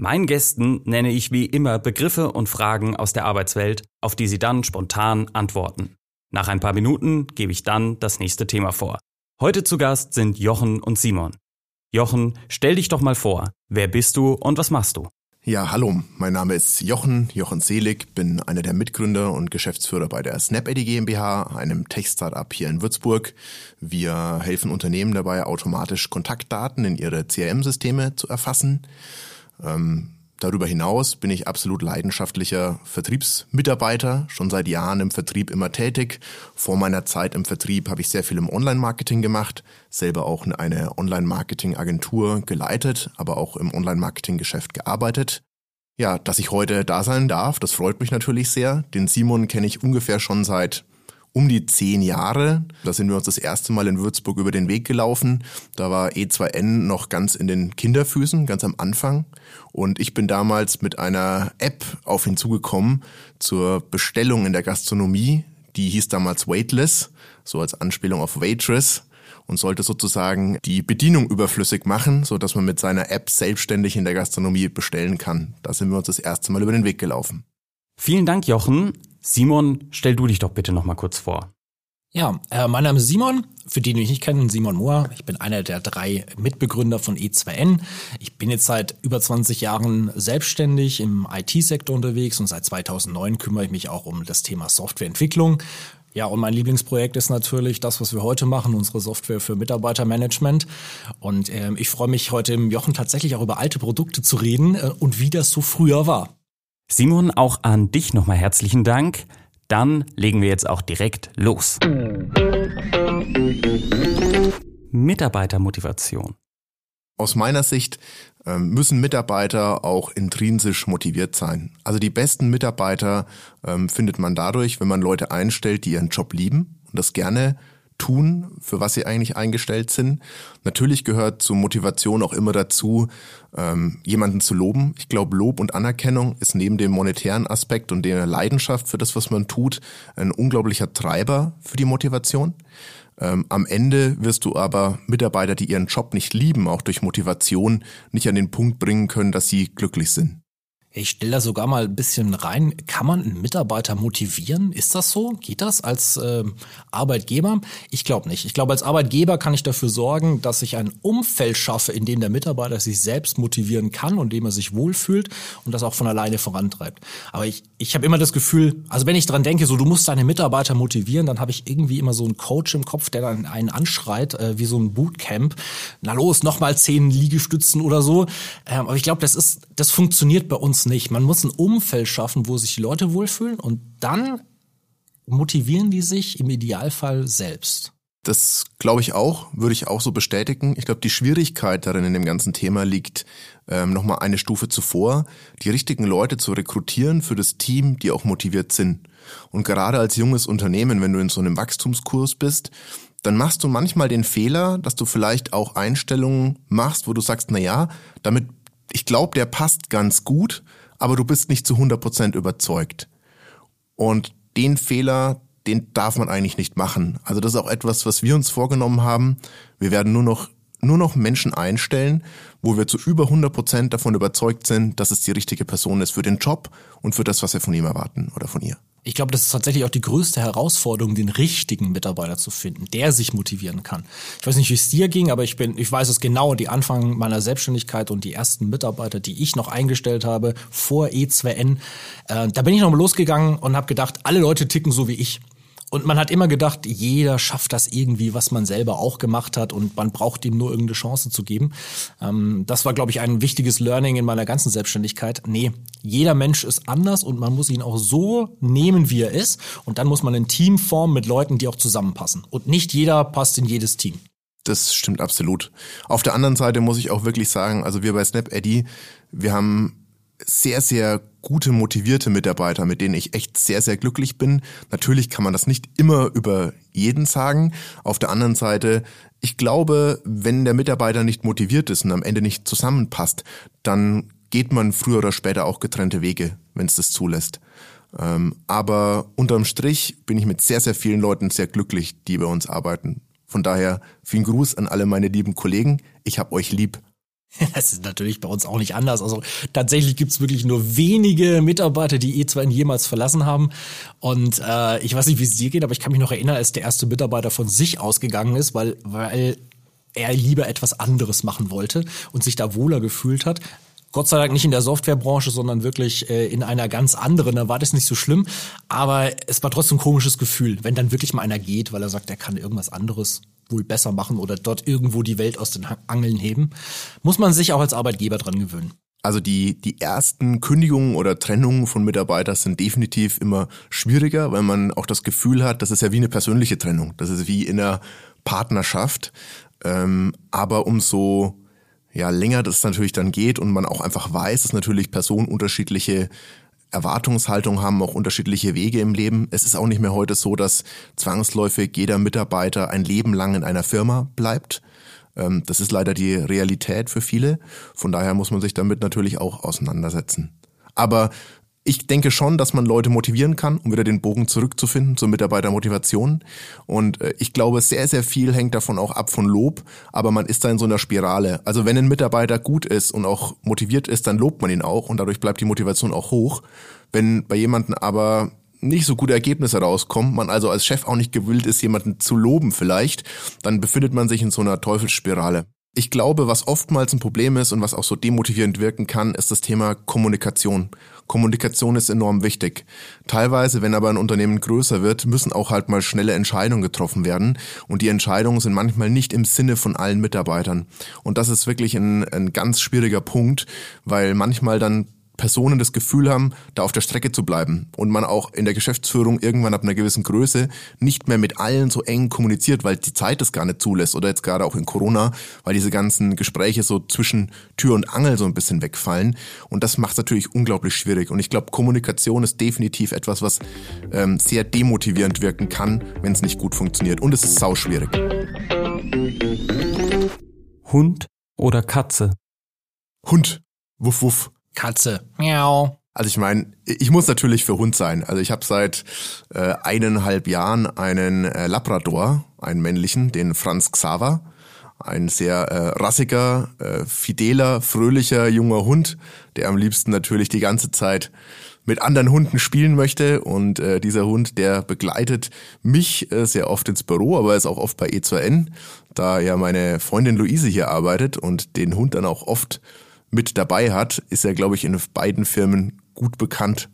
Meinen Gästen nenne ich wie immer Begriffe und Fragen aus der Arbeitswelt, auf die sie dann spontan antworten. Nach ein paar Minuten gebe ich dann das nächste Thema vor. Heute zu Gast sind Jochen und Simon. Jochen, stell dich doch mal vor. Wer bist du und was machst du? Ja, hallo, mein Name ist Jochen, Jochen Selig, bin einer der Mitgründer und Geschäftsführer bei der SnapEddy GmbH, einem Tech-Startup hier in Würzburg. Wir helfen Unternehmen dabei, automatisch Kontaktdaten in ihre CRM-Systeme zu erfassen. Ähm, darüber hinaus bin ich absolut leidenschaftlicher Vertriebsmitarbeiter, schon seit Jahren im Vertrieb immer tätig. Vor meiner Zeit im Vertrieb habe ich sehr viel im Online-Marketing gemacht, selber auch eine Online-Marketing-Agentur geleitet, aber auch im Online-Marketing-Geschäft gearbeitet. Ja, dass ich heute da sein darf, das freut mich natürlich sehr. Den Simon kenne ich ungefähr schon seit um die zehn Jahre. Da sind wir uns das erste Mal in Würzburg über den Weg gelaufen. Da war E2N noch ganz in den Kinderfüßen, ganz am Anfang. Und ich bin damals mit einer App auf ihn zugekommen zur Bestellung in der Gastronomie. Die hieß damals Waitless, so als Anspielung auf Waitress und sollte sozusagen die Bedienung überflüssig machen, so dass man mit seiner App selbstständig in der Gastronomie bestellen kann. Da sind wir uns das erste Mal über den Weg gelaufen. Vielen Dank, Jochen. Simon, stell du dich doch bitte noch mal kurz vor. Ja, äh, mein Name ist Simon. Für die, die mich nicht kennen, Simon Mohr. Ich bin einer der drei Mitbegründer von E2N. Ich bin jetzt seit über 20 Jahren selbstständig im IT-Sektor unterwegs und seit 2009 kümmere ich mich auch um das Thema Softwareentwicklung. Ja, und mein Lieblingsprojekt ist natürlich das, was wir heute machen, unsere Software für Mitarbeitermanagement. Und ähm, ich freue mich heute im Jochen tatsächlich auch über alte Produkte zu reden äh, und wie das so früher war. Simon, auch an dich nochmal herzlichen Dank. Dann legen wir jetzt auch direkt los. Mitarbeitermotivation. Aus meiner Sicht ähm, müssen Mitarbeiter auch intrinsisch motiviert sein. Also die besten Mitarbeiter ähm, findet man dadurch, wenn man Leute einstellt, die ihren Job lieben und das gerne tun, für was sie eigentlich eingestellt sind. Natürlich gehört zur Motivation auch immer dazu, ähm, jemanden zu loben. Ich glaube, Lob und Anerkennung ist neben dem monetären Aspekt und der Leidenschaft für das, was man tut, ein unglaublicher Treiber für die Motivation. Ähm, am Ende wirst du aber Mitarbeiter, die ihren Job nicht lieben, auch durch Motivation nicht an den Punkt bringen können, dass sie glücklich sind. Ich stelle da sogar mal ein bisschen rein. Kann man einen Mitarbeiter motivieren? Ist das so? Geht das als äh, Arbeitgeber? Ich glaube nicht. Ich glaube, als Arbeitgeber kann ich dafür sorgen, dass ich ein Umfeld schaffe, in dem der Mitarbeiter sich selbst motivieren kann und dem er sich wohlfühlt und das auch von alleine vorantreibt. Aber ich, ich habe immer das Gefühl, also wenn ich dran denke, so du musst deine Mitarbeiter motivieren, dann habe ich irgendwie immer so einen Coach im Kopf, der dann einen anschreit, äh, wie so ein Bootcamp. Na los, nochmal zehn Liegestützen oder so. Ähm, aber ich glaube, das ist, das funktioniert bei uns nicht. Man muss ein Umfeld schaffen, wo sich die Leute wohlfühlen und dann motivieren die sich im Idealfall selbst. Das glaube ich auch, würde ich auch so bestätigen. Ich glaube, die Schwierigkeit darin in dem ganzen Thema liegt ähm, nochmal eine Stufe zuvor, die richtigen Leute zu rekrutieren für das Team, die auch motiviert sind. Und gerade als junges Unternehmen, wenn du in so einem Wachstumskurs bist, dann machst du manchmal den Fehler, dass du vielleicht auch Einstellungen machst, wo du sagst, na ja, damit, ich glaube, der passt ganz gut, aber du bist nicht zu 100 Prozent überzeugt. Und den Fehler, den darf man eigentlich nicht machen. Also das ist auch etwas, was wir uns vorgenommen haben. Wir werden nur noch, nur noch Menschen einstellen, wo wir zu über 100 Prozent davon überzeugt sind, dass es die richtige Person ist für den Job und für das, was wir von ihm erwarten oder von ihr. Ich glaube, das ist tatsächlich auch die größte Herausforderung, den richtigen Mitarbeiter zu finden, der sich motivieren kann. Ich weiß nicht, wie es dir ging, aber ich bin, ich weiß es genau, die Anfang meiner Selbstständigkeit und die ersten Mitarbeiter, die ich noch eingestellt habe vor E2N, äh, da bin ich noch mal losgegangen und habe gedacht, alle Leute ticken so wie ich. Und man hat immer gedacht, jeder schafft das irgendwie, was man selber auch gemacht hat und man braucht ihm nur irgendeine Chance zu geben. Ähm, das war, glaube ich, ein wichtiges Learning in meiner ganzen Selbstständigkeit. Nee, jeder Mensch ist anders und man muss ihn auch so nehmen, wie er ist. Und dann muss man ein Team formen mit Leuten, die auch zusammenpassen. Und nicht jeder passt in jedes Team. Das stimmt absolut. Auf der anderen Seite muss ich auch wirklich sagen, also wir bei SnapEddy, wir haben sehr, sehr gute, motivierte Mitarbeiter, mit denen ich echt sehr, sehr glücklich bin. Natürlich kann man das nicht immer über jeden sagen. Auf der anderen Seite, ich glaube, wenn der Mitarbeiter nicht motiviert ist und am Ende nicht zusammenpasst, dann geht man früher oder später auch getrennte Wege, wenn es das zulässt. Ähm, aber unterm Strich bin ich mit sehr, sehr vielen Leuten sehr glücklich, die bei uns arbeiten. Von daher vielen Gruß an alle meine lieben Kollegen. Ich hab euch lieb. Das ist natürlich bei uns auch nicht anders. Also tatsächlich gibt's wirklich nur wenige Mitarbeiter, die E2N jemals verlassen haben. Und äh, ich weiß nicht, wie es dir geht, aber ich kann mich noch erinnern, als der erste Mitarbeiter von sich ausgegangen ist, weil, weil er lieber etwas anderes machen wollte und sich da wohler gefühlt hat. Gott sei Dank nicht in der Softwarebranche, sondern wirklich äh, in einer ganz anderen. Da war das nicht so schlimm. Aber es war trotzdem ein komisches Gefühl, wenn dann wirklich mal einer geht, weil er sagt, er kann irgendwas anderes wohl besser machen oder dort irgendwo die Welt aus den Angeln heben. Muss man sich auch als Arbeitgeber dran gewöhnen. Also die, die ersten Kündigungen oder Trennungen von Mitarbeitern sind definitiv immer schwieriger, weil man auch das Gefühl hat, das ist ja wie eine persönliche Trennung. Das ist wie in einer Partnerschaft. Ähm, aber umso ja, länger das natürlich dann geht und man auch einfach weiß, dass natürlich Personen unterschiedliche Erwartungshaltung haben, auch unterschiedliche Wege im Leben. Es ist auch nicht mehr heute so, dass zwangsläufig jeder Mitarbeiter ein Leben lang in einer Firma bleibt. Ähm, das ist leider die Realität für viele. Von daher muss man sich damit natürlich auch auseinandersetzen. Aber ich denke schon, dass man Leute motivieren kann, um wieder den Bogen zurückzufinden zur Mitarbeitermotivation. Und äh, ich glaube, sehr, sehr viel hängt davon auch ab von Lob, aber man ist da in so einer Spirale. Also wenn ein Mitarbeiter gut ist und auch motiviert ist, dann lobt man ihn auch und dadurch bleibt die Motivation auch hoch. Wenn bei jemandem aber nicht so gute Ergebnisse rauskommen, man also als Chef auch nicht gewillt ist, jemanden zu loben vielleicht, dann befindet man sich in so einer Teufelsspirale. Ich glaube, was oftmals ein Problem ist und was auch so demotivierend wirken kann, ist das Thema Kommunikation. Kommunikation ist enorm wichtig. Teilweise, wenn aber ein Unternehmen größer wird, müssen auch halt mal schnelle Entscheidungen getroffen werden. Und die Entscheidungen sind manchmal nicht im Sinne von allen Mitarbeitern. Und das ist wirklich ein, ein ganz schwieriger Punkt, weil manchmal dann Personen das Gefühl haben, da auf der Strecke zu bleiben und man auch in der Geschäftsführung irgendwann ab einer gewissen Größe nicht mehr mit allen so eng kommuniziert, weil die Zeit das gar nicht zulässt oder jetzt gerade auch in Corona, weil diese ganzen Gespräche so zwischen Tür und Angel so ein bisschen wegfallen und das macht es natürlich unglaublich schwierig und ich glaube, Kommunikation ist definitiv etwas, was ähm, sehr demotivierend wirken kann, wenn es nicht gut funktioniert und es ist sau schwierig. Hund oder Katze? Hund. Wuff, wuff. Katze. Miau. Also ich meine, ich muss natürlich für Hund sein. Also ich habe seit äh, eineinhalb Jahren einen äh, Labrador, einen männlichen, den Franz Xaver. Ein sehr äh, rassiger, äh, fideler, fröhlicher junger Hund, der am liebsten natürlich die ganze Zeit mit anderen Hunden spielen möchte. Und äh, dieser Hund, der begleitet mich äh, sehr oft ins Büro, aber ist auch oft bei E2N, da ja meine Freundin Luise hier arbeitet und den Hund dann auch oft mit dabei hat, ist er, glaube ich, in beiden Firmen gut bekannt,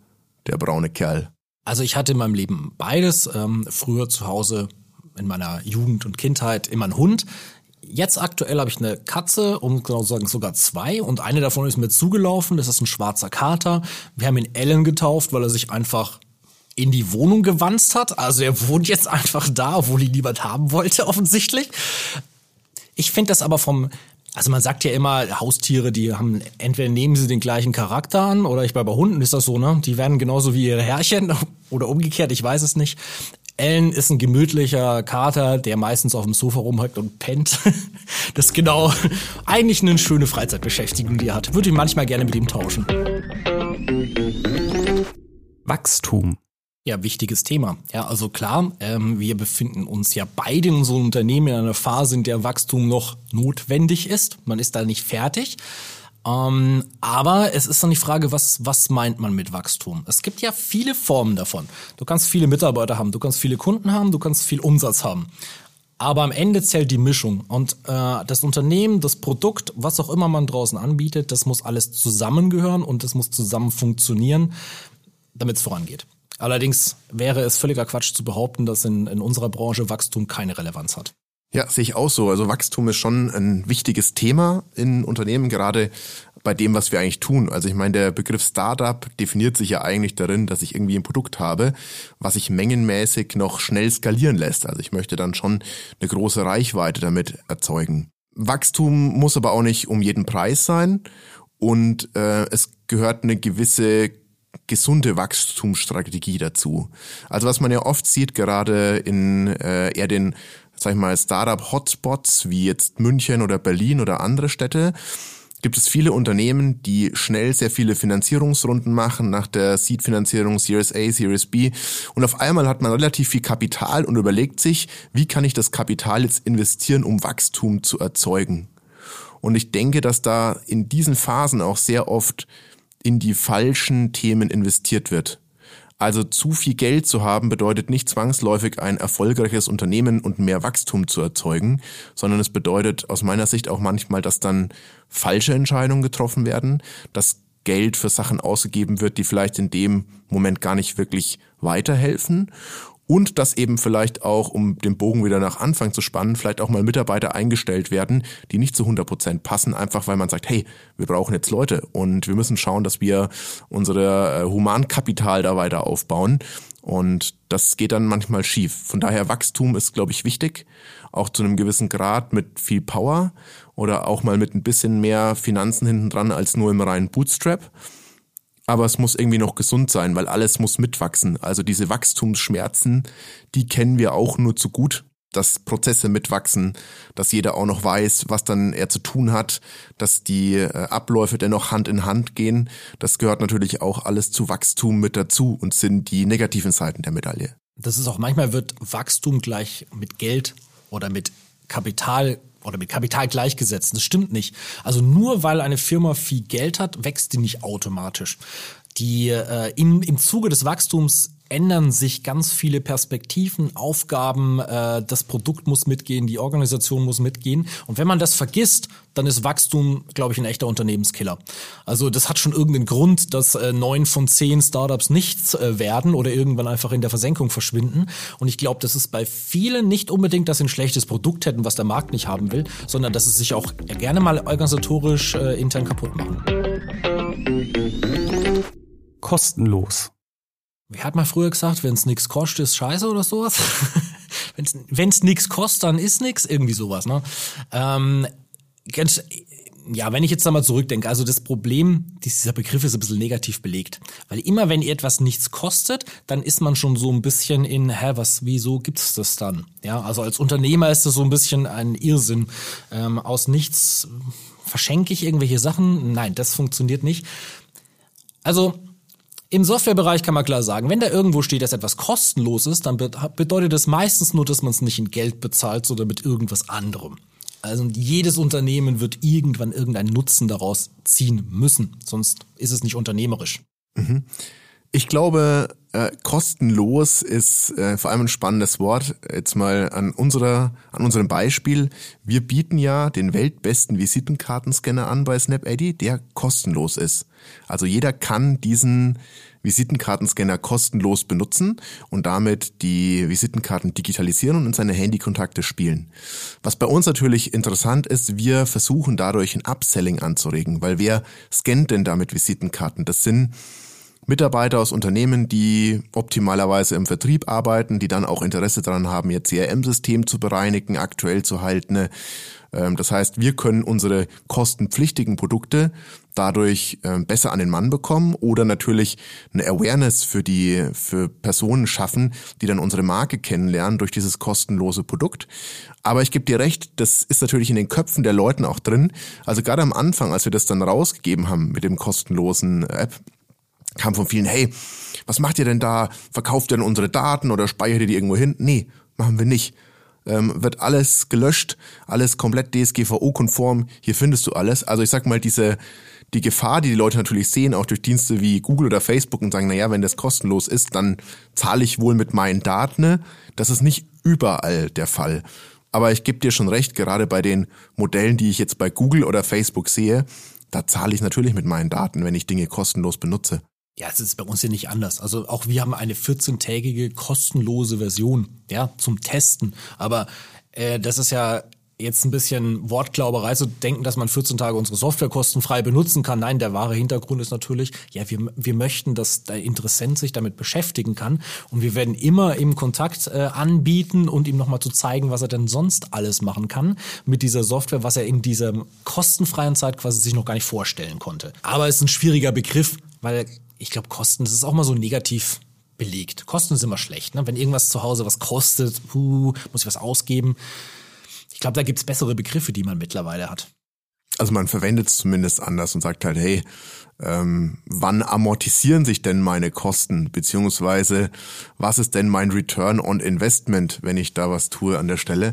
der braune Kerl. Also ich hatte in meinem Leben beides. Ähm, früher zu Hause in meiner Jugend und Kindheit immer einen Hund. Jetzt aktuell habe ich eine Katze, um genau zu sagen sogar zwei und eine davon ist mir zugelaufen. Das ist ein schwarzer Kater. Wir haben ihn Ellen getauft, weil er sich einfach in die Wohnung gewanzt hat. Also er wohnt jetzt einfach da, obwohl ihn niemand haben wollte offensichtlich. Ich finde das aber vom also man sagt ja immer, Haustiere, die haben, entweder nehmen sie den gleichen Charakter an, oder ich bei, bei Hunden ist das so, ne? Die werden genauso wie ihre Herrchen oder umgekehrt, ich weiß es nicht. Ellen ist ein gemütlicher Kater, der meistens auf dem Sofa rumhockt und pennt. Das ist genau eigentlich eine schöne Freizeitbeschäftigung, die er hat. Würde ich manchmal gerne mit ihm tauschen. Wachstum. Ja, wichtiges Thema. Ja, also klar, ähm, wir befinden uns ja beide in so einem Unternehmen in einer Phase, in der Wachstum noch notwendig ist. Man ist da nicht fertig. Ähm, aber es ist dann die Frage, was, was meint man mit Wachstum? Es gibt ja viele Formen davon. Du kannst viele Mitarbeiter haben, du kannst viele Kunden haben, du kannst viel Umsatz haben. Aber am Ende zählt die Mischung. Und äh, das Unternehmen, das Produkt, was auch immer man draußen anbietet, das muss alles zusammengehören und das muss zusammen funktionieren, damit es vorangeht. Allerdings wäre es völliger Quatsch zu behaupten, dass in, in unserer Branche Wachstum keine Relevanz hat. Ja, sehe ich auch so. Also Wachstum ist schon ein wichtiges Thema in Unternehmen, gerade bei dem, was wir eigentlich tun. Also ich meine, der Begriff Startup definiert sich ja eigentlich darin, dass ich irgendwie ein Produkt habe, was sich mengenmäßig noch schnell skalieren lässt. Also ich möchte dann schon eine große Reichweite damit erzeugen. Wachstum muss aber auch nicht um jeden Preis sein und äh, es gehört eine gewisse gesunde Wachstumsstrategie dazu. Also was man ja oft sieht, gerade in äh, eher den, sag ich mal, Startup-Hotspots wie jetzt München oder Berlin oder andere Städte, gibt es viele Unternehmen, die schnell sehr viele Finanzierungsrunden machen nach der Seed-Finanzierung, Series A, Series B. Und auf einmal hat man relativ viel Kapital und überlegt sich, wie kann ich das Kapital jetzt investieren, um Wachstum zu erzeugen. Und ich denke, dass da in diesen Phasen auch sehr oft in die falschen Themen investiert wird. Also zu viel Geld zu haben bedeutet nicht zwangsläufig ein erfolgreiches Unternehmen und mehr Wachstum zu erzeugen, sondern es bedeutet aus meiner Sicht auch manchmal, dass dann falsche Entscheidungen getroffen werden, dass Geld für Sachen ausgegeben wird, die vielleicht in dem Moment gar nicht wirklich weiterhelfen und dass eben vielleicht auch, um den Bogen wieder nach Anfang zu spannen, vielleicht auch mal Mitarbeiter eingestellt werden, die nicht zu 100 Prozent passen, einfach weil man sagt, hey, wir brauchen jetzt Leute und wir müssen schauen, dass wir unsere äh, Humankapital da weiter aufbauen. Und das geht dann manchmal schief. Von daher Wachstum ist, glaube ich, wichtig, auch zu einem gewissen Grad mit viel Power oder auch mal mit ein bisschen mehr Finanzen hinten dran als nur im reinen Bootstrap aber es muss irgendwie noch gesund sein, weil alles muss mitwachsen. Also diese Wachstumsschmerzen, die kennen wir auch nur zu gut, dass Prozesse mitwachsen, dass jeder auch noch weiß, was dann er zu tun hat, dass die äh, Abläufe dennoch Hand in Hand gehen. Das gehört natürlich auch alles zu Wachstum mit dazu und sind die negativen Seiten der Medaille. Das ist auch manchmal wird Wachstum gleich mit Geld oder mit Kapital oder mit Kapital gleichgesetzt. Das stimmt nicht. Also nur weil eine Firma viel Geld hat, wächst die nicht automatisch. Die äh, im, im Zuge des Wachstums ändern sich ganz viele Perspektiven, Aufgaben, äh, das Produkt muss mitgehen, die Organisation muss mitgehen. Und wenn man das vergisst, dann ist Wachstum, glaube ich, ein echter Unternehmenskiller. Also das hat schon irgendeinen Grund, dass äh, neun von zehn Startups nichts äh, werden oder irgendwann einfach in der Versenkung verschwinden. Und ich glaube, das ist bei vielen nicht unbedingt, dass sie ein schlechtes Produkt hätten, was der Markt nicht haben will, sondern dass sie sich auch gerne mal organisatorisch äh, intern kaputt machen. Kostenlos. Wie hat man früher gesagt, wenn es nichts kostet, ist scheiße oder sowas? wenn es nichts kostet, dann ist nichts, irgendwie sowas. Ne? Ähm, ganz, ja, wenn ich jetzt da mal zurückdenke, also das Problem, dieser Begriff ist ein bisschen negativ belegt. Weil immer wenn etwas nichts kostet, dann ist man schon so ein bisschen in, hä, was, wieso gibt's das dann? Ja, also als Unternehmer ist das so ein bisschen ein Irrsinn. Ähm, aus nichts verschenke ich irgendwelche Sachen? Nein, das funktioniert nicht. Also, im Softwarebereich kann man klar sagen, wenn da irgendwo steht, dass etwas kostenlos ist, dann bedeutet das meistens nur, dass man es nicht in Geld bezahlt, sondern mit irgendwas anderem. Also jedes Unternehmen wird irgendwann irgendeinen Nutzen daraus ziehen müssen, sonst ist es nicht unternehmerisch. Mhm. Ich glaube, äh, kostenlos ist äh, vor allem ein spannendes Wort. Jetzt mal an unserer, an unserem Beispiel. Wir bieten ja den weltbesten Visitenkartenscanner an bei SnapEddy, der kostenlos ist. Also jeder kann diesen Visitenkartenscanner kostenlos benutzen und damit die Visitenkarten digitalisieren und in seine Handykontakte spielen. Was bei uns natürlich interessant ist, wir versuchen dadurch ein Upselling anzuregen, weil wer scannt denn damit Visitenkarten? Das sind Mitarbeiter aus Unternehmen, die optimalerweise im Vertrieb arbeiten, die dann auch Interesse daran haben, ihr CRM-System zu bereinigen, aktuell zu halten. Ähm, das heißt, wir können unsere kostenpflichtigen Produkte dadurch ähm, besser an den Mann bekommen oder natürlich eine Awareness für die für Personen schaffen, die dann unsere Marke kennenlernen durch dieses kostenlose Produkt. Aber ich gebe dir recht, das ist natürlich in den Köpfen der Leuten auch drin. Also gerade am Anfang, als wir das dann rausgegeben haben mit dem kostenlosen App, kam von vielen, hey, was macht ihr denn da? Verkauft ihr denn unsere Daten oder speichert ihr die irgendwo hin? Nee, machen wir nicht. Ähm, wird alles gelöscht, alles komplett DSGVO-konform, hier findest du alles. Also ich sag mal, diese, die Gefahr, die die Leute natürlich sehen, auch durch Dienste wie Google oder Facebook und sagen, naja, wenn das kostenlos ist, dann zahle ich wohl mit meinen Daten. Das ist nicht überall der Fall. Aber ich gebe dir schon recht, gerade bei den Modellen, die ich jetzt bei Google oder Facebook sehe, da zahle ich natürlich mit meinen Daten, wenn ich Dinge kostenlos benutze. Ja, es ist bei uns ja nicht anders. Also auch wir haben eine 14-tägige kostenlose Version, ja, zum Testen. Aber äh, das ist ja jetzt ein bisschen Wortglauberei zu denken, dass man 14 Tage unsere Software kostenfrei benutzen kann. Nein, der wahre Hintergrund ist natürlich, ja, wir, wir möchten, dass der Interessent sich damit beschäftigen kann und wir werden immer im Kontakt äh, anbieten und ihm nochmal zu zeigen, was er denn sonst alles machen kann mit dieser Software, was er in dieser kostenfreien Zeit quasi sich noch gar nicht vorstellen konnte. Aber es ist ein schwieriger Begriff, weil ich glaube, Kosten, das ist auch mal so negativ belegt. Kosten ist immer schlecht. Ne? Wenn irgendwas zu Hause was kostet, puh, muss ich was ausgeben. Ich glaube, da gibt's bessere Begriffe, die man mittlerweile hat. Also man verwendet es zumindest anders und sagt halt, hey, ähm, wann amortisieren sich denn meine Kosten, beziehungsweise was ist denn mein Return on Investment, wenn ich da was tue an der Stelle.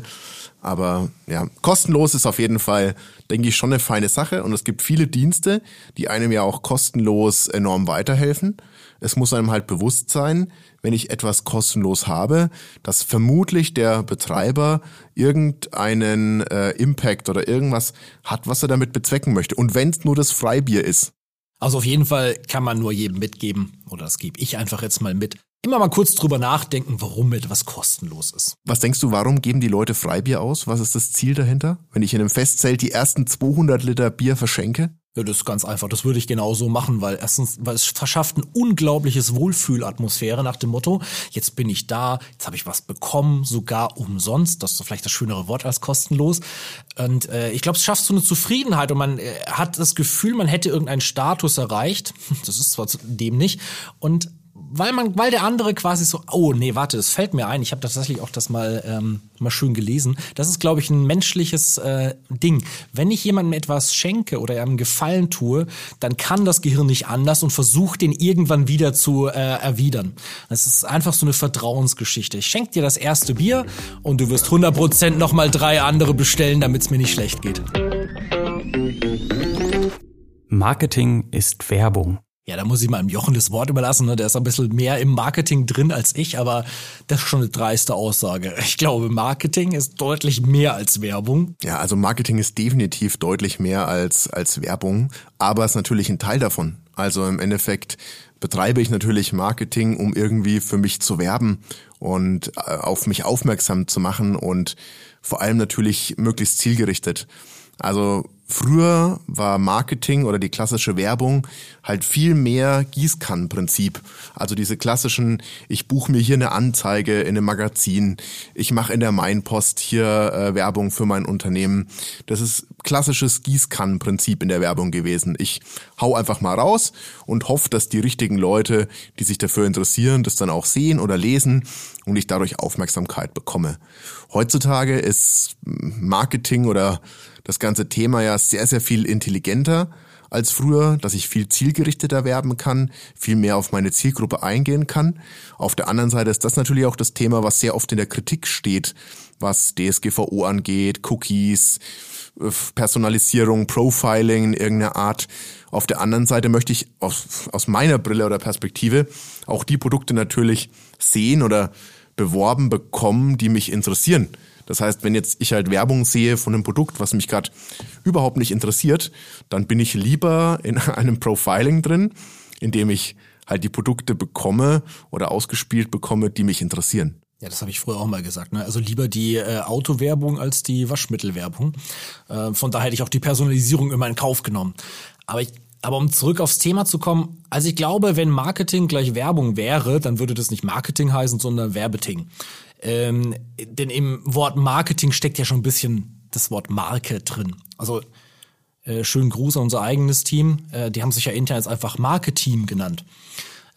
Aber ja, kostenlos ist auf jeden Fall, denke ich, schon eine feine Sache. Und es gibt viele Dienste, die einem ja auch kostenlos enorm weiterhelfen. Es muss einem halt bewusst sein, wenn ich etwas kostenlos habe, dass vermutlich der Betreiber irgendeinen äh, Impact oder irgendwas hat, was er damit bezwecken möchte. Und wenn es nur das Freibier ist. Also auf jeden Fall kann man nur jedem mitgeben, oder das gebe ich einfach jetzt mal mit. Immer mal kurz drüber nachdenken, warum etwas kostenlos ist. Was denkst du, warum geben die Leute Freibier aus? Was ist das Ziel dahinter? Wenn ich in einem Festzelt die ersten 200 Liter Bier verschenke? Ja, das ist ganz einfach. Das würde ich genauso machen, weil erstens, weil es verschafft ein unglaubliches Wohlfühlatmosphäre nach dem Motto, jetzt bin ich da, jetzt habe ich was bekommen, sogar umsonst. Das ist vielleicht das schönere Wort als kostenlos. Und äh, ich glaube, es schafft so eine Zufriedenheit und man äh, hat das Gefühl, man hätte irgendeinen Status erreicht. Das ist zwar dem nicht. Und weil man, weil der andere quasi so, oh nee, warte, das fällt mir ein. Ich habe tatsächlich auch das mal ähm, mal schön gelesen. Das ist, glaube ich, ein menschliches äh, Ding. Wenn ich jemandem etwas schenke oder einem Gefallen tue, dann kann das Gehirn nicht anders und versucht den irgendwann wieder zu äh, erwidern. Das ist einfach so eine Vertrauensgeschichte. Ich schenke dir das erste Bier und du wirst 100% noch mal drei andere bestellen, damit es mir nicht schlecht geht. Marketing ist Werbung. Ja, da muss ich mal im Jochen das Wort überlassen. Ne? Der ist ein bisschen mehr im Marketing drin als ich, aber das ist schon eine dreiste Aussage. Ich glaube, Marketing ist deutlich mehr als Werbung. Ja, also Marketing ist definitiv deutlich mehr als, als Werbung, aber ist natürlich ein Teil davon. Also im Endeffekt betreibe ich natürlich Marketing, um irgendwie für mich zu werben und äh, auf mich aufmerksam zu machen und vor allem natürlich möglichst zielgerichtet. Also Früher war Marketing oder die klassische Werbung halt viel mehr Gießkannenprinzip. Also diese klassischen, ich buche mir hier eine Anzeige in einem Magazin, ich mache in der Mainpost hier äh, Werbung für mein Unternehmen. Das ist klassisches Gießkannenprinzip in der Werbung gewesen. Ich hau einfach mal raus und hoffe, dass die richtigen Leute, die sich dafür interessieren, das dann auch sehen oder lesen und ich dadurch Aufmerksamkeit bekomme. Heutzutage ist Marketing oder das ganze Thema ja sehr, sehr viel intelligenter als früher, dass ich viel zielgerichteter werben kann, viel mehr auf meine Zielgruppe eingehen kann. Auf der anderen Seite ist das natürlich auch das Thema, was sehr oft in der Kritik steht, was DSGVO angeht, Cookies, Personalisierung, Profiling in irgendeiner Art. Auf der anderen Seite möchte ich aus, aus meiner Brille oder Perspektive auch die Produkte natürlich sehen oder beworben bekommen, die mich interessieren. Das heißt, wenn jetzt ich halt Werbung sehe von einem Produkt, was mich gerade überhaupt nicht interessiert, dann bin ich lieber in einem Profiling drin, in dem ich halt die Produkte bekomme oder ausgespielt bekomme, die mich interessieren. Ja, das habe ich früher auch mal gesagt. Ne? Also lieber die äh, Autowerbung als die Waschmittelwerbung. Äh, von daher hätte ich auch die Personalisierung immer in Kauf genommen. Aber ich, aber um zurück aufs Thema zu kommen, also ich glaube, wenn Marketing gleich Werbung wäre, dann würde das nicht Marketing heißen, sondern Werbeting. Ähm, denn im Wort Marketing steckt ja schon ein bisschen das Wort Marke drin. Also äh, schönen Gruß an unser eigenes Team. Äh, die haben sich ja intern jetzt einfach Marketeam genannt.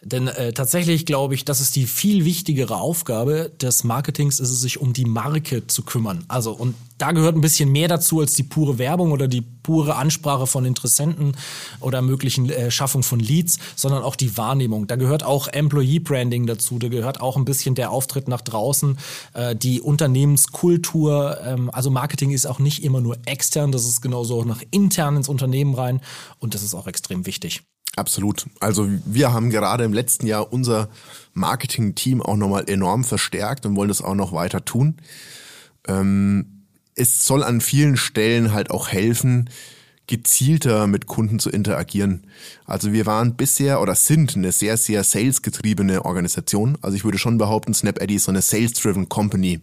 Denn äh, tatsächlich glaube ich, das ist die viel wichtigere Aufgabe des Marketings, ist es sich um die Marke zu kümmern. Also und da gehört ein bisschen mehr dazu als die pure Werbung oder die pure Ansprache von Interessenten oder möglichen äh, Schaffung von Leads, sondern auch die Wahrnehmung. Da gehört auch Employee Branding dazu, da gehört auch ein bisschen der Auftritt nach draußen, äh, die Unternehmenskultur. Ähm, also Marketing ist auch nicht immer nur extern, das ist genauso auch nach intern ins Unternehmen rein und das ist auch extrem wichtig. Absolut. Also wir haben gerade im letzten Jahr unser Marketing-Team auch nochmal enorm verstärkt und wollen das auch noch weiter tun. Ähm, es soll an vielen Stellen halt auch helfen, gezielter mit Kunden zu interagieren. Also wir waren bisher oder sind eine sehr, sehr sales-getriebene Organisation. Also ich würde schon behaupten, SnapEddy ist so eine sales-driven Company.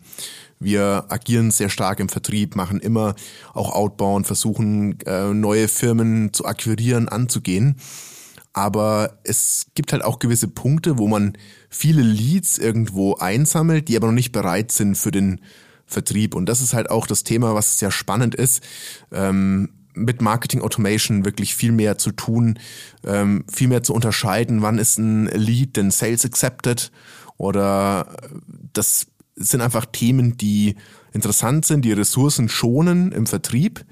Wir agieren sehr stark im Vertrieb, machen immer auch Outbound, versuchen äh, neue Firmen zu akquirieren, anzugehen. Aber es gibt halt auch gewisse Punkte, wo man viele Leads irgendwo einsammelt, die aber noch nicht bereit sind für den Vertrieb. Und das ist halt auch das Thema, was sehr spannend ist. Ähm, mit Marketing Automation wirklich viel mehr zu tun, ähm, viel mehr zu unterscheiden, wann ist ein Lead denn Sales Accepted oder das sind einfach Themen, die interessant sind, die Ressourcen schonen im Vertrieb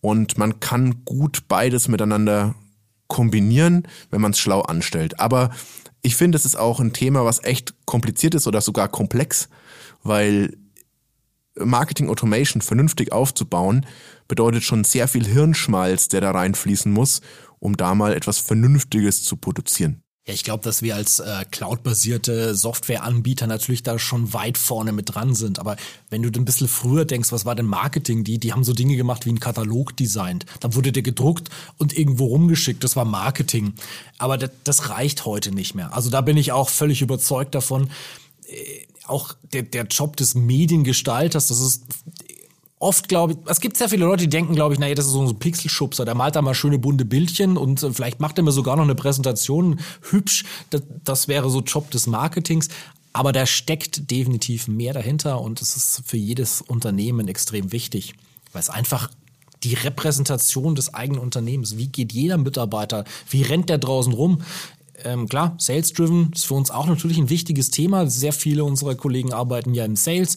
und man kann gut beides miteinander kombinieren, wenn man es schlau anstellt. Aber ich finde, es ist auch ein Thema, was echt kompliziert ist oder sogar komplex, weil Marketing Automation vernünftig aufzubauen, bedeutet schon sehr viel Hirnschmalz, der da reinfließen muss, um da mal etwas Vernünftiges zu produzieren. Ja, ich glaube, dass wir als äh, cloud-basierte Softwareanbieter natürlich da schon weit vorne mit dran sind. Aber wenn du ein bisschen früher denkst, was war denn Marketing? Die, die haben so Dinge gemacht wie ein Katalog designt. Dann wurde der gedruckt und irgendwo rumgeschickt. Das war Marketing. Aber das, das reicht heute nicht mehr. Also da bin ich auch völlig überzeugt davon. Äh, auch der, der Job des Mediengestalters, das ist oft, glaube ich, es gibt sehr viele Leute, die denken, glaube ich, naja, das ist so ein Pixelschubser, der malt da mal schöne bunte Bildchen und äh, vielleicht macht er mir sogar noch eine Präsentation hübsch. Das, das wäre so Job des Marketings. Aber da steckt definitiv mehr dahinter und es ist für jedes Unternehmen extrem wichtig, weil es einfach die Repräsentation des eigenen Unternehmens. Wie geht jeder Mitarbeiter? Wie rennt der draußen rum? Ähm, klar, Sales-Driven ist für uns auch natürlich ein wichtiges Thema. Sehr viele unserer Kollegen arbeiten ja im Sales.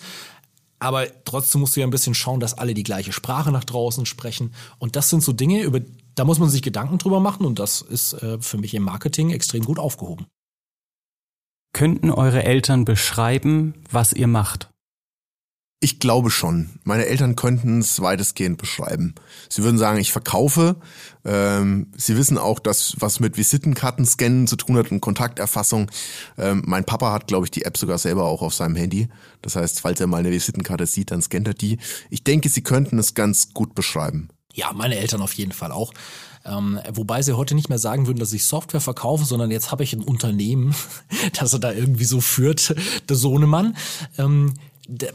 Aber trotzdem musst du ja ein bisschen schauen, dass alle die gleiche Sprache nach draußen sprechen. Und das sind so Dinge, über, da muss man sich Gedanken drüber machen und das ist äh, für mich im Marketing extrem gut aufgehoben. Könnten eure Eltern beschreiben, was ihr macht? Ich glaube schon. Meine Eltern könnten es weitestgehend beschreiben. Sie würden sagen, ich verkaufe. Ähm, sie wissen auch, dass was mit Visitenkarten scannen zu tun hat und Kontakterfassung. Ähm, mein Papa hat, glaube ich, die App sogar selber auch auf seinem Handy. Das heißt, falls er mal eine Visitenkarte sieht, dann scannt er die. Ich denke, sie könnten es ganz gut beschreiben. Ja, meine Eltern auf jeden Fall auch. Ähm, wobei sie heute nicht mehr sagen würden, dass ich Software verkaufe, sondern jetzt habe ich ein Unternehmen, das er da irgendwie so führt, der Sohnemann. Ähm,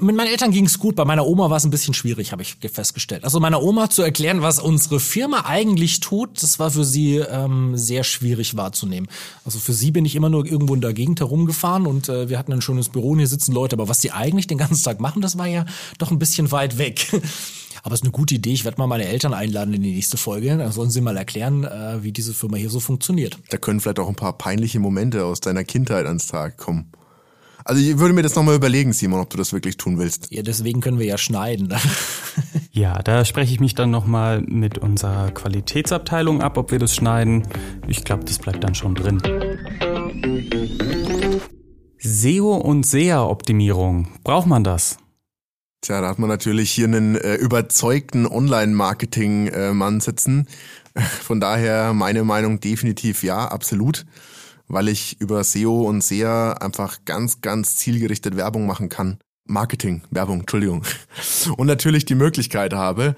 mit meinen Eltern ging es gut, bei meiner Oma war es ein bisschen schwierig, habe ich festgestellt. Also meiner Oma zu erklären, was unsere Firma eigentlich tut, das war für sie ähm, sehr schwierig wahrzunehmen. Also für sie bin ich immer nur irgendwo in der Gegend herumgefahren und äh, wir hatten ein schönes Büro und hier sitzen Leute, aber was die eigentlich den ganzen Tag machen, das war ja doch ein bisschen weit weg. Aber es ist eine gute Idee. Ich werde mal meine Eltern einladen in die nächste Folge. Dann sollen sie mal erklären, äh, wie diese Firma hier so funktioniert. Da können vielleicht auch ein paar peinliche Momente aus deiner Kindheit ans Tag kommen. Also ich würde mir das nochmal überlegen, Simon, ob du das wirklich tun willst. Ja, deswegen können wir ja schneiden. ja, da spreche ich mich dann nochmal mit unserer Qualitätsabteilung ab, ob wir das schneiden. Ich glaube, das bleibt dann schon drin. SEO und SEA-Optimierung, braucht man das? Tja, da hat man natürlich hier einen äh, überzeugten Online-Marketing-Mann sitzen. Von daher meine Meinung definitiv ja, absolut weil ich über SEO und SEA einfach ganz, ganz zielgerichtet Werbung machen kann. Marketing, Werbung, Entschuldigung. Und natürlich die Möglichkeit habe,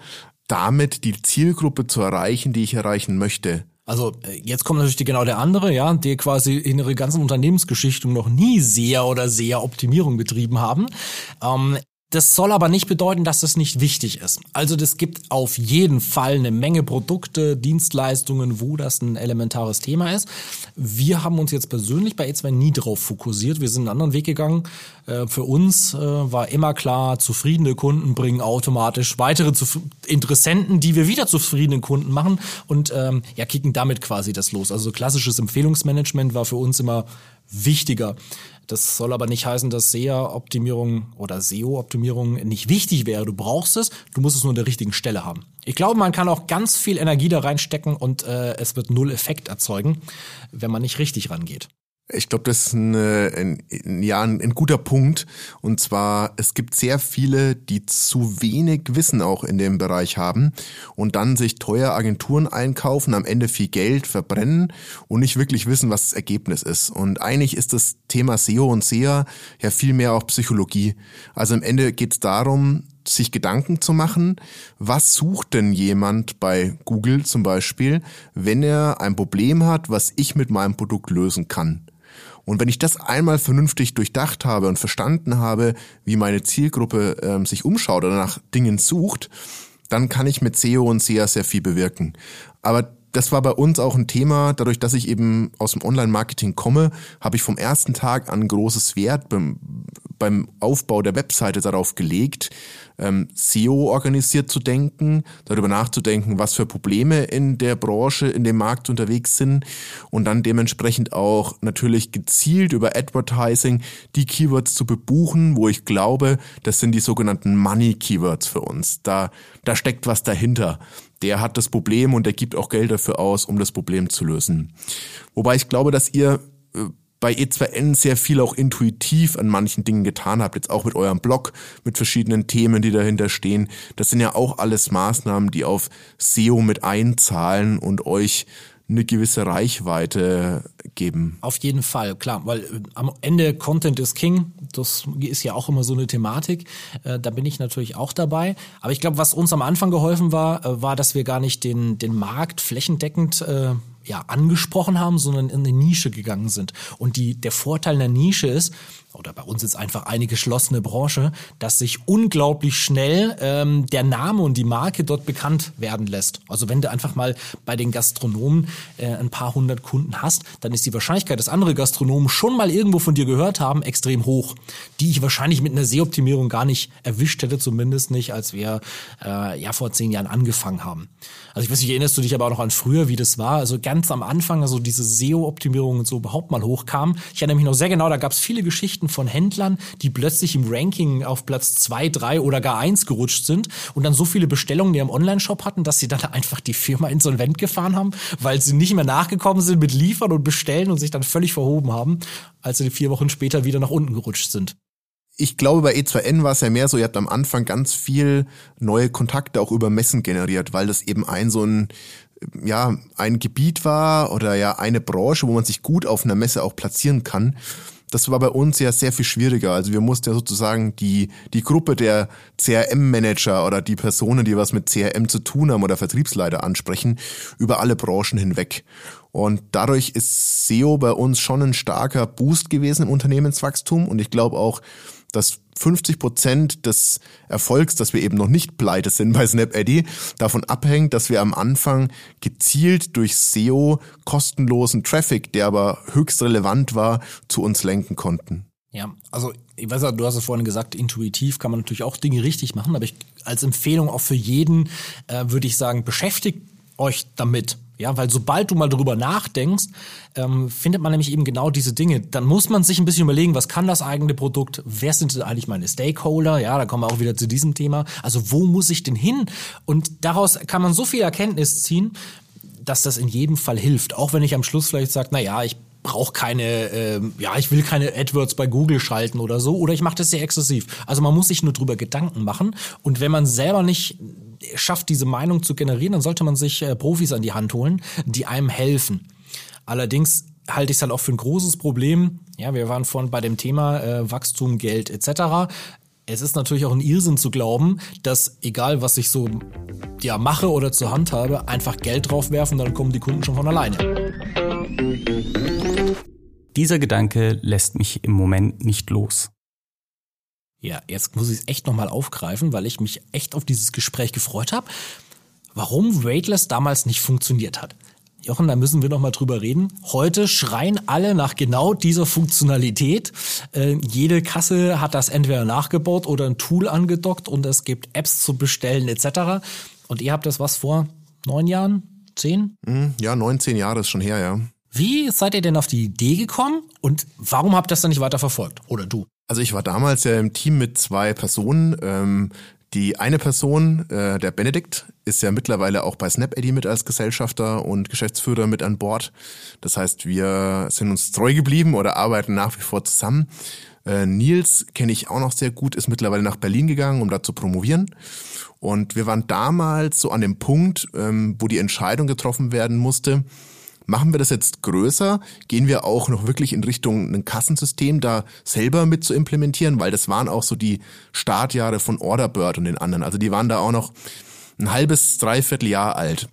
damit die Zielgruppe zu erreichen, die ich erreichen möchte. Also äh, jetzt kommt natürlich genau der andere, ja, die quasi in ihrer ganzen Unternehmensgeschichte noch nie SEA oder SEA-Optimierung betrieben haben. Ähm, das soll aber nicht bedeuten, dass das nicht wichtig ist. Also das gibt auf jeden Fall eine Menge Produkte, Dienstleistungen, wo das ein elementares Thema ist. Wir haben uns jetzt persönlich bei E2 nie drauf fokussiert. Wir sind einen anderen Weg gegangen. Äh, für uns äh, war immer klar, zufriedene Kunden bringen automatisch weitere Interessenten, die wir wieder zufriedenen Kunden machen und ähm, ja, kicken damit quasi das los. Also klassisches Empfehlungsmanagement war für uns immer wichtiger. Das soll aber nicht heißen, dass SEA-Optimierung oder SEO-Optimierung nicht wichtig wäre. Du brauchst es, du musst es nur an der richtigen Stelle haben. Ich glaube, man kann auch ganz viel Energie da reinstecken und äh, es wird null Effekt erzeugen, wenn man nicht richtig rangeht. Ich glaube, das ist ein, ein, ja, ein, ein guter Punkt. Und zwar, es gibt sehr viele, die zu wenig Wissen auch in dem Bereich haben und dann sich teuer Agenturen einkaufen, am Ende viel Geld verbrennen und nicht wirklich wissen, was das Ergebnis ist. Und eigentlich ist das Thema SEO und SEA ja viel mehr auch Psychologie. Also am Ende geht es darum, sich Gedanken zu machen, was sucht denn jemand bei Google zum Beispiel, wenn er ein Problem hat, was ich mit meinem Produkt lösen kann. Und wenn ich das einmal vernünftig durchdacht habe und verstanden habe, wie meine Zielgruppe ähm, sich umschaut oder nach Dingen sucht, dann kann ich mit SEO und SEA sehr viel bewirken. Aber das war bei uns auch ein Thema. Dadurch, dass ich eben aus dem Online-Marketing komme, habe ich vom ersten Tag an großes Wert beim, beim Aufbau der Webseite darauf gelegt, ähm, SEO organisiert zu denken, darüber nachzudenken, was für Probleme in der Branche, in dem Markt unterwegs sind und dann dementsprechend auch natürlich gezielt über Advertising die Keywords zu bebuchen, wo ich glaube, das sind die sogenannten Money Keywords für uns. Da, da steckt was dahinter. Der hat das Problem und der gibt auch Geld dafür aus, um das Problem zu lösen. Wobei ich glaube, dass ihr äh, bei E2N sehr viel auch intuitiv an manchen Dingen getan habt, jetzt auch mit eurem Blog, mit verschiedenen Themen, die dahinter stehen. Das sind ja auch alles Maßnahmen, die auf SEO mit einzahlen und euch eine gewisse Reichweite geben. Auf jeden Fall, klar, weil äh, am Ende Content is King, das ist ja auch immer so eine Thematik. Äh, da bin ich natürlich auch dabei. Aber ich glaube, was uns am Anfang geholfen war, äh, war, dass wir gar nicht den, den Markt flächendeckend äh, ja, angesprochen haben, sondern in eine Nische gegangen sind. Und die, der Vorteil einer Nische ist, oder bei uns ist einfach eine geschlossene Branche, dass sich unglaublich schnell ähm, der Name und die Marke dort bekannt werden lässt. Also wenn du einfach mal bei den Gastronomen äh, ein paar hundert Kunden hast, dann ist die Wahrscheinlichkeit, dass andere Gastronomen schon mal irgendwo von dir gehört haben, extrem hoch, die ich wahrscheinlich mit einer SEO-Optimierung gar nicht erwischt hätte, zumindest nicht, als wir äh, ja vor zehn Jahren angefangen haben. Also ich weiß nicht, erinnerst du dich aber auch noch an früher, wie das war? Also ganz am Anfang, also diese SEO-Optimierung und so überhaupt mal hochkam. Ich erinnere mich noch sehr genau, da gab es viele Geschichten von Händlern, die plötzlich im Ranking auf Platz zwei, drei oder gar eins gerutscht sind und dann so viele Bestellungen in ihrem Online-Shop hatten, dass sie dann einfach die Firma insolvent gefahren haben, weil sie nicht mehr nachgekommen sind mit Liefern und Bestellen und sich dann völlig verhoben haben, als sie vier Wochen später wieder nach unten gerutscht sind. Ich glaube, bei E2N war es ja mehr so, ihr habt am Anfang ganz viel neue Kontakte auch über Messen generiert, weil das eben ein so ein, ja, ein Gebiet war oder ja eine Branche, wo man sich gut auf einer Messe auch platzieren kann das war bei uns ja sehr viel schwieriger. Also wir mussten ja sozusagen die, die Gruppe der CRM-Manager oder die Personen, die was mit CRM zu tun haben oder Vertriebsleiter ansprechen, über alle Branchen hinweg. Und dadurch ist SEO bei uns schon ein starker Boost gewesen im Unternehmenswachstum. Und ich glaube auch, dass 50 Prozent des Erfolgs, dass wir eben noch nicht pleite sind bei SnapEddy, davon abhängt, dass wir am Anfang gezielt durch SEO kostenlosen Traffic, der aber höchst relevant war, zu uns lenken konnten. Ja, also ich weiß ja, du hast es vorhin gesagt, intuitiv kann man natürlich auch Dinge richtig machen, aber ich, als Empfehlung auch für jeden äh, würde ich sagen, beschäftigt euch damit. Ja, weil sobald du mal drüber nachdenkst, ähm, findet man nämlich eben genau diese Dinge. Dann muss man sich ein bisschen überlegen, was kann das eigene Produkt? Wer sind eigentlich meine Stakeholder? Ja, da kommen wir auch wieder zu diesem Thema. Also wo muss ich denn hin? Und daraus kann man so viel Erkenntnis ziehen, dass das in jedem Fall hilft. Auch wenn ich am Schluss vielleicht sage, na ja, ich brauche keine, äh, ja, ich will keine AdWords bei Google schalten oder so, oder ich mache das sehr exzessiv. Also man muss sich nur drüber Gedanken machen. Und wenn man selber nicht schafft, diese Meinung zu generieren, dann sollte man sich äh, Profis an die Hand holen, die einem helfen. Allerdings halte ich es halt auch für ein großes Problem. Ja, wir waren vorhin bei dem Thema äh, Wachstum, Geld etc. Es ist natürlich auch ein Irrsinn zu glauben, dass egal was ich so ja mache oder zur Hand habe, einfach Geld draufwerfen, dann kommen die Kunden schon von alleine. Dieser Gedanke lässt mich im Moment nicht los. Ja, jetzt muss ich es echt nochmal aufgreifen, weil ich mich echt auf dieses Gespräch gefreut habe, warum Weightless damals nicht funktioniert hat. Jochen, da müssen wir nochmal drüber reden. Heute schreien alle nach genau dieser Funktionalität. Äh, jede Kasse hat das entweder nachgebaut oder ein Tool angedockt und es gibt Apps zu bestellen etc. Und ihr habt das was vor neun Jahren? Zehn? Hm, ja, neun, zehn Jahre ist schon her, ja. Wie seid ihr denn auf die Idee gekommen und warum habt ihr das dann nicht weiter verfolgt? Oder du? Also ich war damals ja im Team mit zwei Personen. Ähm, die eine Person, äh, der Benedikt, ist ja mittlerweile auch bei SnapEddy mit als Gesellschafter und Geschäftsführer mit an Bord. Das heißt, wir sind uns treu geblieben oder arbeiten nach wie vor zusammen. Äh, Nils kenne ich auch noch sehr gut, ist mittlerweile nach Berlin gegangen, um da zu promovieren. Und wir waren damals so an dem Punkt, ähm, wo die Entscheidung getroffen werden musste, machen wir das jetzt größer? Gehen wir auch noch wirklich in Richtung ein Kassensystem da selber mit zu implementieren? Weil das waren auch so die Startjahre von Orderbird und den anderen. Also die waren da auch noch ein halbes, dreiviertel Jahr alt.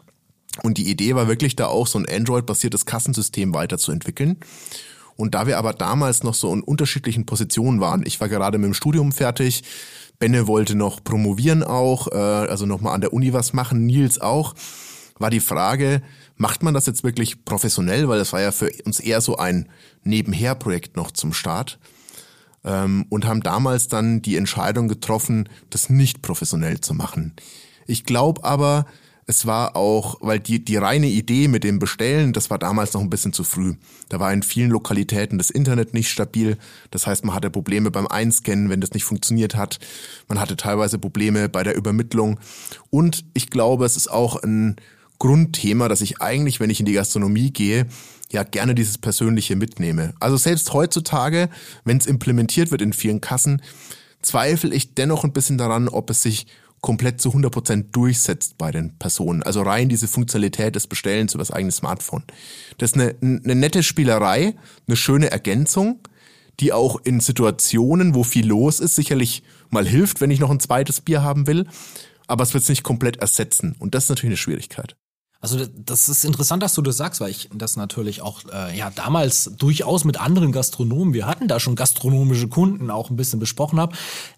Und die Idee war wirklich da auch so ein Android-basiertes Kassensystem weiterzuentwickeln. Und da wir aber damals noch so in unterschiedlichen Positionen waren, ich war gerade mit dem Studium fertig, Benne wollte noch promovieren auch, äh, also nochmal an der Uni was machen, Nils auch, war die Frage, macht man das jetzt wirklich professionell, weil das war ja für uns eher so ein Nebenher-Projekt noch zum Start ähm, und haben damals dann die Entscheidung getroffen, das nicht professionell zu machen. Ich glaube aber, es war auch, weil die, die reine Idee mit dem Bestellen, das war damals noch ein bisschen zu früh. Da war in vielen Lokalitäten das Internet nicht stabil. Das heißt, man hatte Probleme beim Einscannen, wenn das nicht funktioniert hat. Man hatte teilweise Probleme bei der Übermittlung. Und ich glaube, es ist auch ein Grundthema, dass ich eigentlich, wenn ich in die Gastronomie gehe, ja gerne dieses Persönliche mitnehme. Also selbst heutzutage, wenn es implementiert wird in vielen Kassen, zweifle ich dennoch ein bisschen daran, ob es sich komplett zu 100% durchsetzt bei den Personen. Also rein diese Funktionalität des Bestellens über das eigene Smartphone. Das ist eine, eine nette Spielerei, eine schöne Ergänzung, die auch in Situationen, wo viel los ist, sicherlich mal hilft, wenn ich noch ein zweites Bier haben will. Aber es wird es nicht komplett ersetzen. Und das ist natürlich eine Schwierigkeit. Also das ist interessant, dass du das sagst, weil ich das natürlich auch äh, ja damals durchaus mit anderen Gastronomen, wir hatten da schon gastronomische Kunden auch ein bisschen besprochen habe.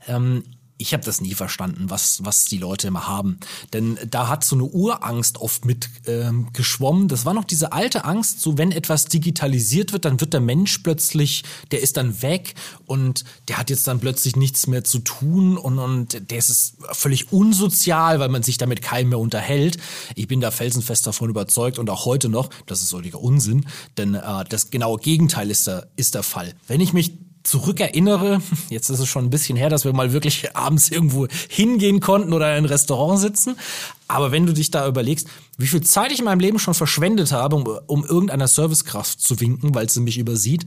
Ähm, ich habe das nie verstanden, was, was die Leute immer haben. Denn da hat so eine Urangst oft mit ähm, geschwommen. Das war noch diese alte Angst, so wenn etwas digitalisiert wird, dann wird der Mensch plötzlich, der ist dann weg und der hat jetzt dann plötzlich nichts mehr zu tun und, und der ist völlig unsozial, weil man sich damit keinem mehr unterhält. Ich bin da felsenfest davon überzeugt und auch heute noch, das ist solcher Unsinn, denn äh, das genaue Gegenteil ist der, ist der Fall. Wenn ich mich zurückerinnere, jetzt ist es schon ein bisschen her, dass wir mal wirklich abends irgendwo hingehen konnten oder in ein Restaurant sitzen. Aber wenn du dich da überlegst, wie viel Zeit ich in meinem Leben schon verschwendet habe, um, um irgendeiner Servicekraft zu winken, weil sie mich übersieht,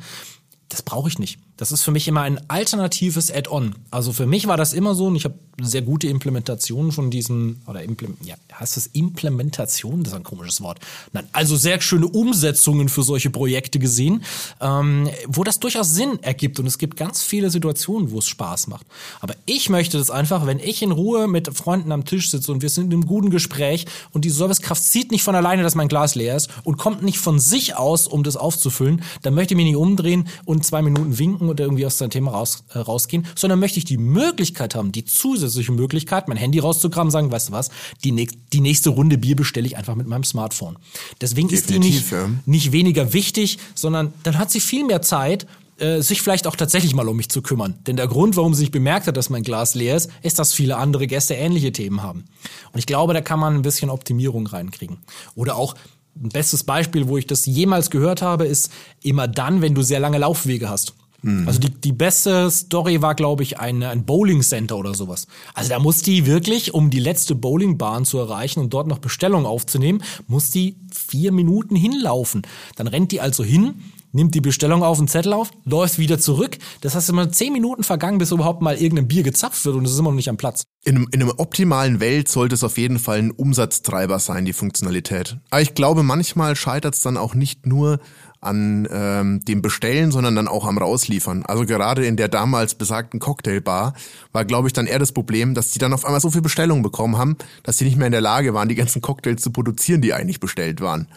das brauche ich nicht. Das ist für mich immer ein alternatives Add-on. Also für mich war das immer so und ich habe sehr gute Implementationen von diesen, oder Implem ja, heißt das Implementation? Das ist ein komisches Wort. Nein, also sehr schöne Umsetzungen für solche Projekte gesehen, ähm, wo das durchaus Sinn ergibt und es gibt ganz viele Situationen, wo es Spaß macht. Aber ich möchte das einfach, wenn ich in Ruhe mit Freunden am Tisch sitze und wir sind in einem guten Gespräch und die Servicekraft zieht nicht von alleine, dass mein Glas leer ist und kommt nicht von sich aus, um das aufzufüllen, dann möchte ich mich nicht umdrehen und zwei Minuten winken oder irgendwie aus dem Thema raus, äh, rausgehen, sondern möchte ich die Möglichkeit haben, die zusätzliche Möglichkeit, mein Handy rauszukramen, sagen, weißt du was, die, ne die nächste Runde Bier bestelle ich einfach mit meinem Smartphone. Deswegen Definitiv, ist die nicht, ja. nicht weniger wichtig, sondern dann hat sie viel mehr Zeit, äh, sich vielleicht auch tatsächlich mal um mich zu kümmern. Denn der Grund, warum sie nicht bemerkt hat, dass mein Glas leer ist, ist, dass viele andere Gäste ähnliche Themen haben. Und ich glaube, da kann man ein bisschen Optimierung reinkriegen. Oder auch ein bestes Beispiel, wo ich das jemals gehört habe, ist immer dann, wenn du sehr lange Laufwege hast. Mhm. Also die, die beste Story war, glaube ich, ein, ein Bowling Center oder sowas. Also da muss die wirklich, um die letzte Bowlingbahn zu erreichen und dort noch Bestellung aufzunehmen, muss die vier Minuten hinlaufen. Dann rennt die also hin, nimmt die Bestellung auf, einen Zettel auf, läuft wieder zurück. Das heißt, immer zehn Minuten vergangen, bis überhaupt mal irgendein Bier gezapft wird und es ist immer noch nicht am Platz. In einem, in einem optimalen Welt sollte es auf jeden Fall ein Umsatztreiber sein, die Funktionalität. Aber ich glaube, manchmal scheitert es dann auch nicht nur an ähm, dem Bestellen, sondern dann auch am Rausliefern. Also gerade in der damals besagten Cocktailbar war, glaube ich, dann eher das Problem, dass die dann auf einmal so viel Bestellungen bekommen haben, dass sie nicht mehr in der Lage waren, die ganzen Cocktails zu produzieren, die eigentlich bestellt waren.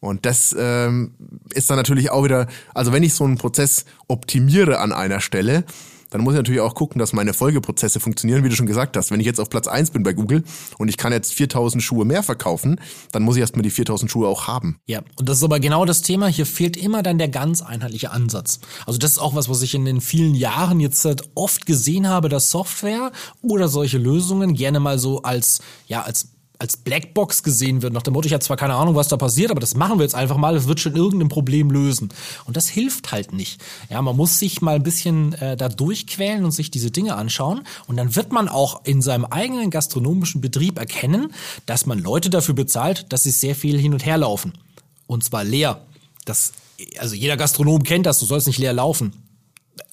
Und das ähm, ist dann natürlich auch wieder, also wenn ich so einen Prozess optimiere an einer Stelle, dann muss ich natürlich auch gucken, dass meine Folgeprozesse funktionieren, wie du schon gesagt hast. Wenn ich jetzt auf Platz eins bin bei Google und ich kann jetzt 4000 Schuhe mehr verkaufen, dann muss ich erstmal die 4000 Schuhe auch haben. Ja, und das ist aber genau das Thema. Hier fehlt immer dann der ganz einheitliche Ansatz. Also das ist auch was, was ich in den vielen Jahren jetzt oft gesehen habe, dass Software oder solche Lösungen gerne mal so als, ja, als als Blackbox gesehen wird, nach dem Motto, ich habe zwar keine Ahnung, was da passiert, aber das machen wir jetzt einfach mal, das wird schon irgendein Problem lösen. Und das hilft halt nicht. Ja, man muss sich mal ein bisschen äh, da durchquälen und sich diese Dinge anschauen. Und dann wird man auch in seinem eigenen gastronomischen Betrieb erkennen, dass man Leute dafür bezahlt, dass sie sehr viel hin und her laufen. Und zwar leer. Das, also jeder Gastronom kennt das, du sollst nicht leer laufen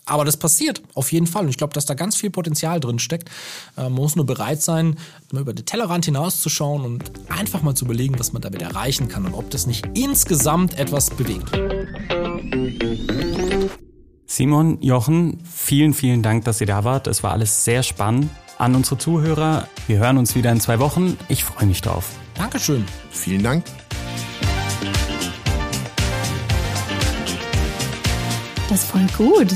Aber das passiert auf jeden Fall. Und ich glaube, dass da ganz viel Potenzial drin steckt. Äh, man muss nur bereit sein, mal über den Tellerrand hinauszuschauen und einfach mal zu überlegen, was man damit erreichen kann und ob das nicht insgesamt etwas bewegt. Simon, Jochen, vielen, vielen Dank, dass ihr da wart. Es war alles sehr spannend. An unsere Zuhörer, wir hören uns wieder in zwei Wochen. Ich freue mich drauf. Dankeschön. Vielen Dank. Das ist voll gut.